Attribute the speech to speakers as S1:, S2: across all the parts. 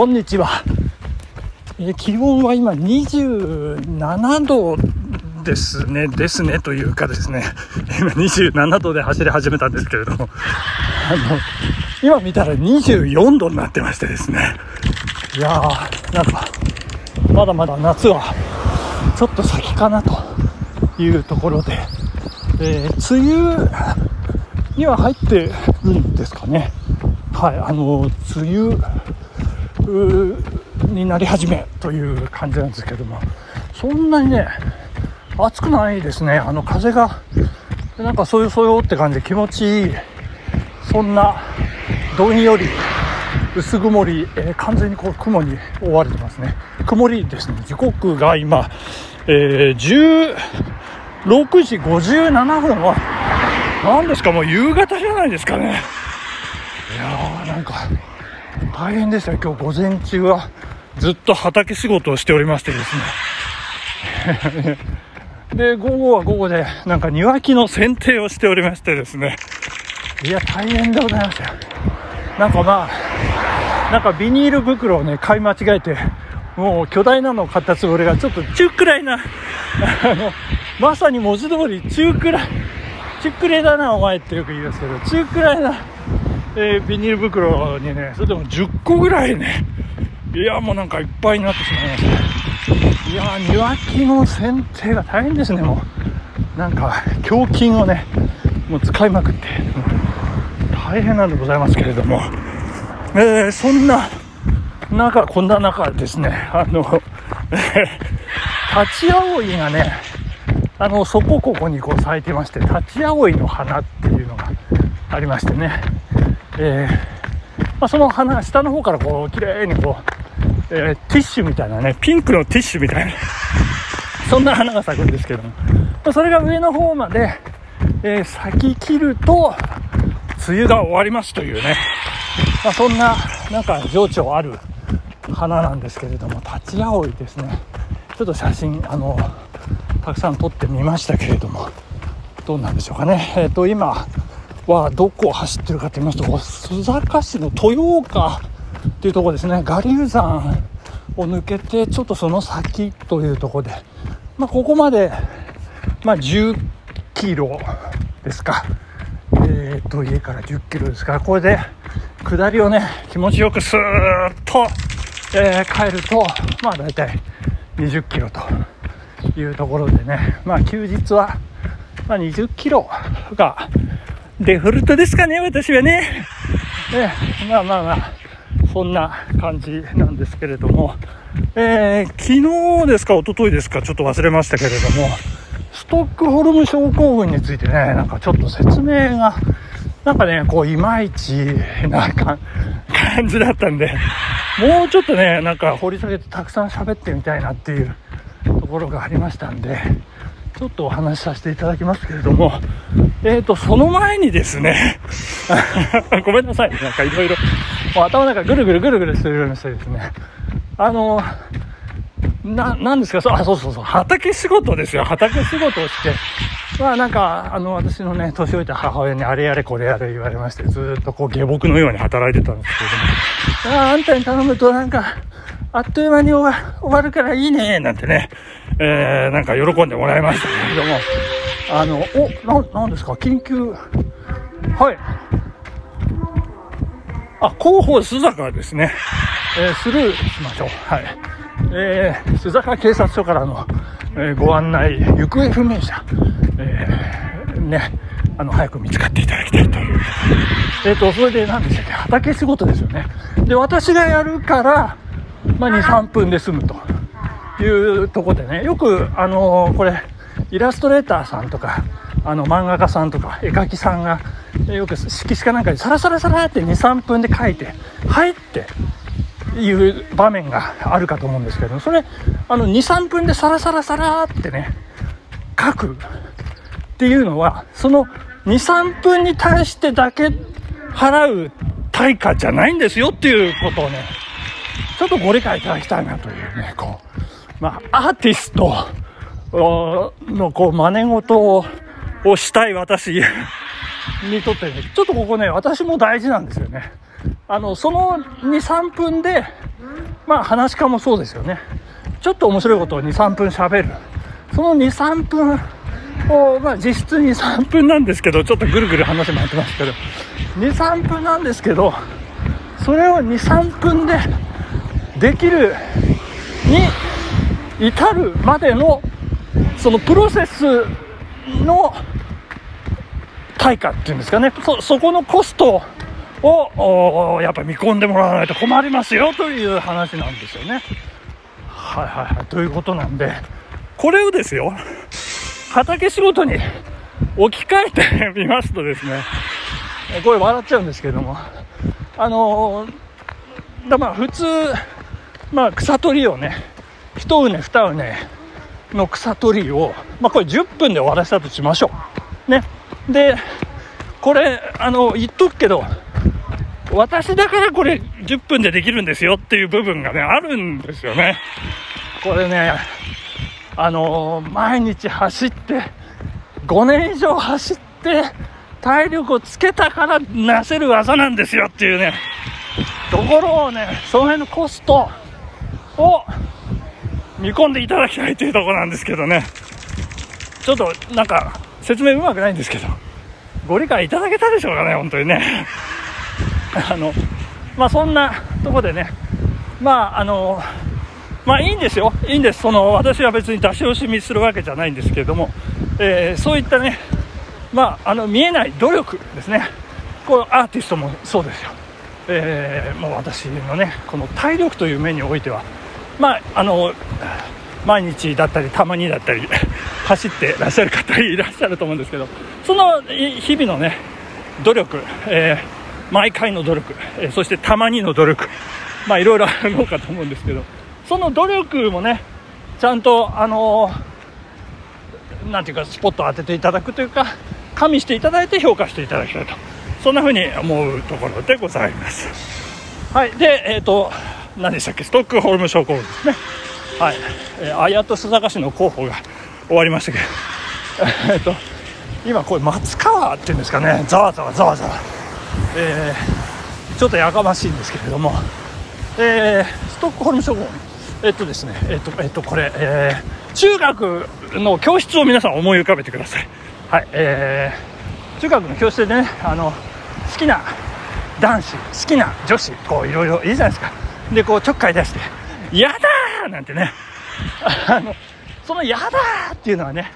S1: こんにちは。え気温は今27度ですね、ですねというかですね、今27度で走り始めたんですけれども、あの、今見たら24度になってましてですね、いやー、なんか、まだまだ夏はちょっと先かなというところで、えー、梅雨には入ってるんですかね。はい、あの、梅雨になり始めという感じなんですけども、そんなにね、暑くないですね。あの、風が、なんかそういうそよって感じで気持ちいい、そんな、どんより、薄曇り、えー、完全にこう雲に覆われてますね。曇りですね。時刻が今、えー、16時57分は、何ですか、もう夕方じゃないですかね。いやー、なんか、大変でした。今日午前中はずっと畑仕事をしておりましてですね。で、午後は午後で、なんか庭木の剪定をしておりましてですね。いや、大変でございますよ。なんかまあ、なんかビニール袋をね、買い間違えて、もう巨大なのを買ったつもりが、ちょっと中くらいな、あの、まさに文字通り中くらい、中くらいだな、お前ってよく言いますけど、中くらいな、えー、ビニール袋にね、それでも10個ぐらいね、いや、もうなんかいっぱいになってしまいました。いや庭木の剪定が大変ですね、もう。なんか、胸筋をね、もう使いまくって、大変なんでございますけれども、えー、そんな中、こんな中ですね、あの、立ち葵がね、あの、そこここにこう咲いてまして、立ち葵の花っていうのがありましてね、えー、まあ、その花下の方からこう、綺麗にこう、えー、ティッシュみたいなね、ピンクのティッシュみたいな、そんな花が咲くんですけども、ま、それが上の方まで、えー、咲き切ると、梅雨が終わりますというね、まあ、そんな、なんか情緒ある花なんですけれども、立ち葵ですね。ちょっと写真、あの、たくさん撮ってみましたけれども、どうなんでしょうかね。えっ、ー、と、今はどこを走ってるかと言いますと、須坂市の豊岡っていうところですね。我流山を抜けて、ちょっとその先というところで、まあ、ここまで、まあ、10キロですか。えっ、と、家から10キロですから、これで、下りをね、気持ちよくスーッと、えー、帰ると、まあ大体20キロというところでね、まあ休日は、まあ、20キロがデフォルトですかね、私はね。ねまあまあまあ、そんな感じなんですけれども、えー、昨日ですか、一昨日ですか、ちょっと忘れましたけれども、ストックホルム症候群についてね、なんかちょっと説明がなんかね、こう、いまいちな感じだったんで、もうちょっとね、なんか掘り下げてたくさん喋ってみたいなっていうところがありましたんで、ちょっとお話しさせていただきますけれども、えーと、その前にですね、ごめんなさい、なんかいろいろ、頭の中ぐるぐるぐるぐるしてるようにしてですね、あの、な、なんですか、そう、あ、そうそうそう、畑仕事ですよ、畑仕事をして、まあなんか、あの、私のね、年老いた母親にあれやれこれやれ言われまして、ずっとこう下僕のように働いてたんですけども、ああんたに頼むとなんか、あっという間に終わ終わるからいいね、なんてね、えー、なんか喜んでもらいましたけれども、あの、お、な、なんですか、緊急、はい。あ、広報須坂ですね。えー、スルーしましょう。はい。えー、須坂警察署からの、えー、ご案内、行方不明者、えー、ね、あの、早く見つかっていただきたいという。えっ、ー、と、それで何でしたっけ？畑仕事ですよね。で、私がやるから、まあ、2、3分で済むというとこでね、よく、あの、これ、イラストレーターさんとか、あの、漫画家さんとか、絵描きさんが、よく色紙かなんかにサラサラサラって2、3分で描いて、入って、いう場面があるかと思うんですけど、それ、あの、2、3分でサラサラサラってね、書くっていうのは、その2、3分に対してだけ払う対価じゃないんですよっていうことをね、ちょっとご理解いただきたいなというね、こう、まあ、アーティストのこう、真似事ををしたい私にとってね、ちょっとここね、私も大事なんですよね。あの、その2、3分で、まあ話し家もそうですよね。ちょっと面白いことを23分喋る。その23分を、まあ、実質23分なんですけどちょっとぐるぐる話回ってますけど。23分なんですけどそれを23分でできるに至るまでのそのプロセスの対価っていうんですかねそそこのコストをやっぱ見込んでもらわないと困りますよという話なんですよね。はいはいはい。ということなんで、これをですよ、畑仕事に置き換えてみますとですね、これ笑っちゃうんですけども、あのだまあ普通、まあ草取りをね、一畝二畝の草取りを、まあこれ10分で終わらせたとしましょう。ね。で、これ、あの、言っとくけど、私だからこれ10分でできるんですよっていう部分がね、あるんですよね。これね、あのー、毎日走って、5年以上走って、体力をつけたからなせる技なんですよっていうね、ところをね、その辺のコストを見込んでいただきたいというとこなんですけどね、ちょっとなんか説明うまくないんですけど、ご理解いただけたでしょうかね、本当にね。あの、まあ、そんなとこでね、まあ、あの、まあいいんですよ。いいんです。その、私は別に出し惜しみするわけじゃないんですけれども、えー、そういったね、まあ、あの、見えない努力ですね。こう、アーティストもそうですよ。えー、もう私のね、この体力という面においては、まあ、あの、毎日だったり、たまにだったり、走ってらっしゃる方いらっしゃると思うんですけど、その日々のね、努力、えー毎回の努力、えそしてたまにの努力、まあいろいろ あるのかと思うんですけど、その努力もね、ちゃんと、あのー、なんていうか、スポットを当てていただくというか、加味していただいて評価していただきたいと、そんな風に思うところでございます。はい、で、えっ、ー、と、何でしたっけ、ストックホルム症候群ですね。はい、えー、綾戸須坂市の候補が終わりましたけど、えっと、今これ松川っていうんですかね、ざわざわざわざわ。えー、ちょっとやかましいんですけれども、えー、ストックホルム諸国えっとですね。えっとえっとこれ、えー、中学の教室を皆さん思い浮かべてください。はい。えー、中学の教室でねあの好きな男子好きな女子こういろいろいいじゃないですか。でこうちょっかい出して「やだー!」なんてねあのその「やだー!」っていうのはね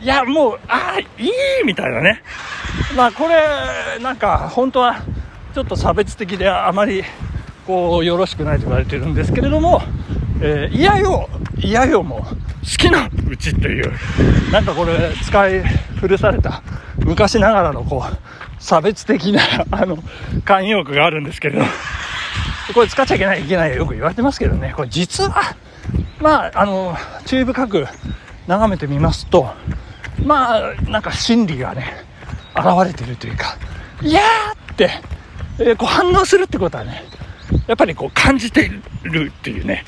S1: いやもうああいいみたいなねまあこれなんか本当はちょっと差別的であまりこうよろしくないと言われてるんですけれども、えー、いやよいやよも好きなうちっていうなんかこれ使い古された昔ながらのこう差別的なあの慣用句があるんですけれどこれ使っちゃいけないいけないよく言われてますけどねこれ実はまああの注意深く眺めてみますとまあなんか心理がね現れてるというか、いやーって、えー、こう反応するってことはね、やっぱりこう感じてるっていうね、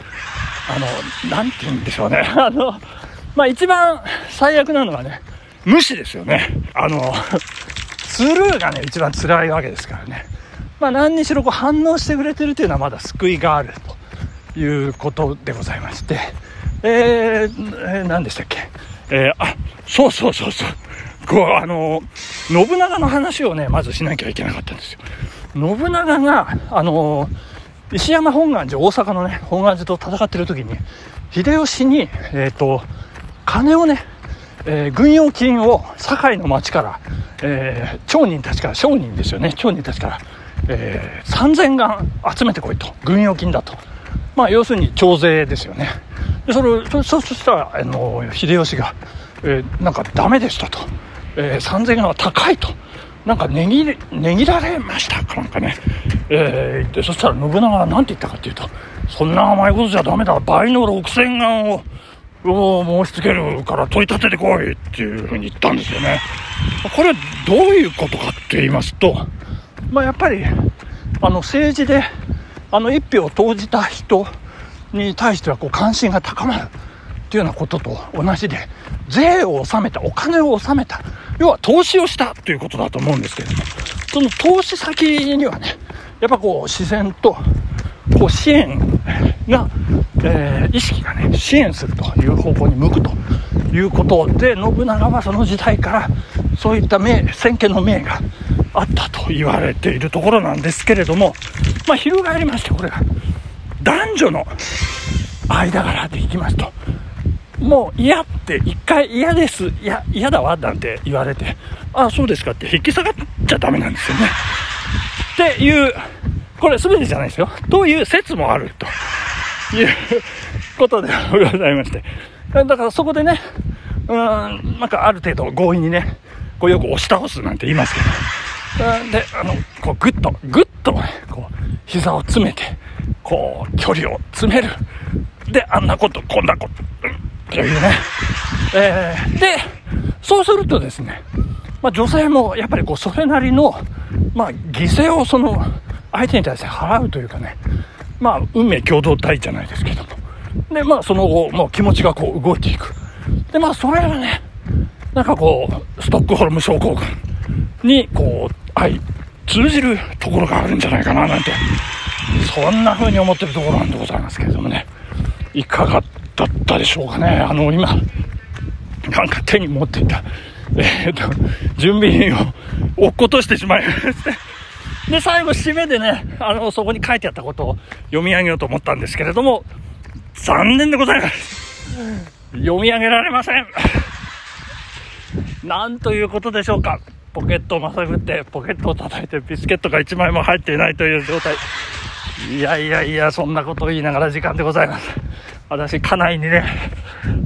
S1: あの、なんて言うんでしょうね。あの、まあ一番最悪なのはね、無視ですよね。あの、スルーがね、一番辛いわけですからね。まあ何にしろこう反応してくれてるというのはまだ救いがあるということでございまして、えー、えー、何でしたっけ？えー、あ、そうそうそうそう。こう、あの、信長の話をね、まずしなきゃいけなかったんですよ。信長が、あの、石山本願寺、大阪のね、本願寺と戦ってる時に、秀吉に、えっ、ー、と、金をね、えー、軍用金を堺の町から、えー、町人たちから、商人ですよね、町人たちから、えー、3000貫集めてこいと。軍用金だと。まあ、要するに徴税ですよね。で、それそ、そしたら、あの、秀吉が、えー、なんかダメでしたと。えー、3000円は高いと。なんか値切値切られましたかなんかね、えー、でそしたら信長は何て言ったかっていうと、そんな甘いことじゃダメだ、倍の6000円をを申し付けるから取り立ててこいっていうふうに言ったんですよね。これどういうことかって言いますと、まあ、やっぱりあの政治であの一票を投じた人に対してはこう関心が高まるっていうようなことと同じで税を納めたお金を納めた要は投資をしたということだと思うんですけれどもその投資先にはねやっぱこう自然とこう支援が、えー、意識がね、支援するという方向に向くということで、信長はその時代からそういった名、先見の明があったと言われているところなんですけれども、まあ、翻りまして、これが男女の間柄でいきますと、もう嫌って一回嫌です、いや、嫌だわなんて言われて、ああ、そうですかって引き下がっちゃダメなんですよね。っていう、これ全てじゃないですよ。という説もあるということでございまして。だからそこでね、うん、なんかある程度強引にね、こうよく押し倒すなんて言いますけど、で、あの、こうぐっと、ぐっと、こう、膝を詰めて、こう、距離を詰める。で、あんなこと、こんなこと、というね。えー、で、そうするとですね、まあ、女性もやっぱりこう、それなりの、まあ、犠牲をその、相手に対して払うというかね、まあ、運命共同体じゃないですけども。で、まあ、その後、もう気持ちがこう、動いていく。で、まあ、それがね、なんかこう、ストックホルム症候群に、こう、相通じるところがあるんじゃないかな、なんて、そんな風に思ってるところなんでございますけれどもね。いかがだったでしょうかね。あの、今、なんか手に持っていた、えっ、ー、と、準備品を落っことしてしまいまし。で、最後、締めでね、あの、そこに書いてあったことを読み上げようと思ったんですけれども、残念でございます。読み上げられません。なんということでしょうか。ポケットをまさぐって、ポケットを叩いて、ビスケットが1枚も入っていないという状態。いやいやいや、そんなことを言いながら時間でございます。私、家内にね、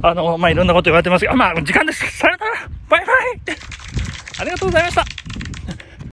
S1: あの、まあ、いろんなこと言われてますが、まあ、時間です。さよならバイバイありがとうございました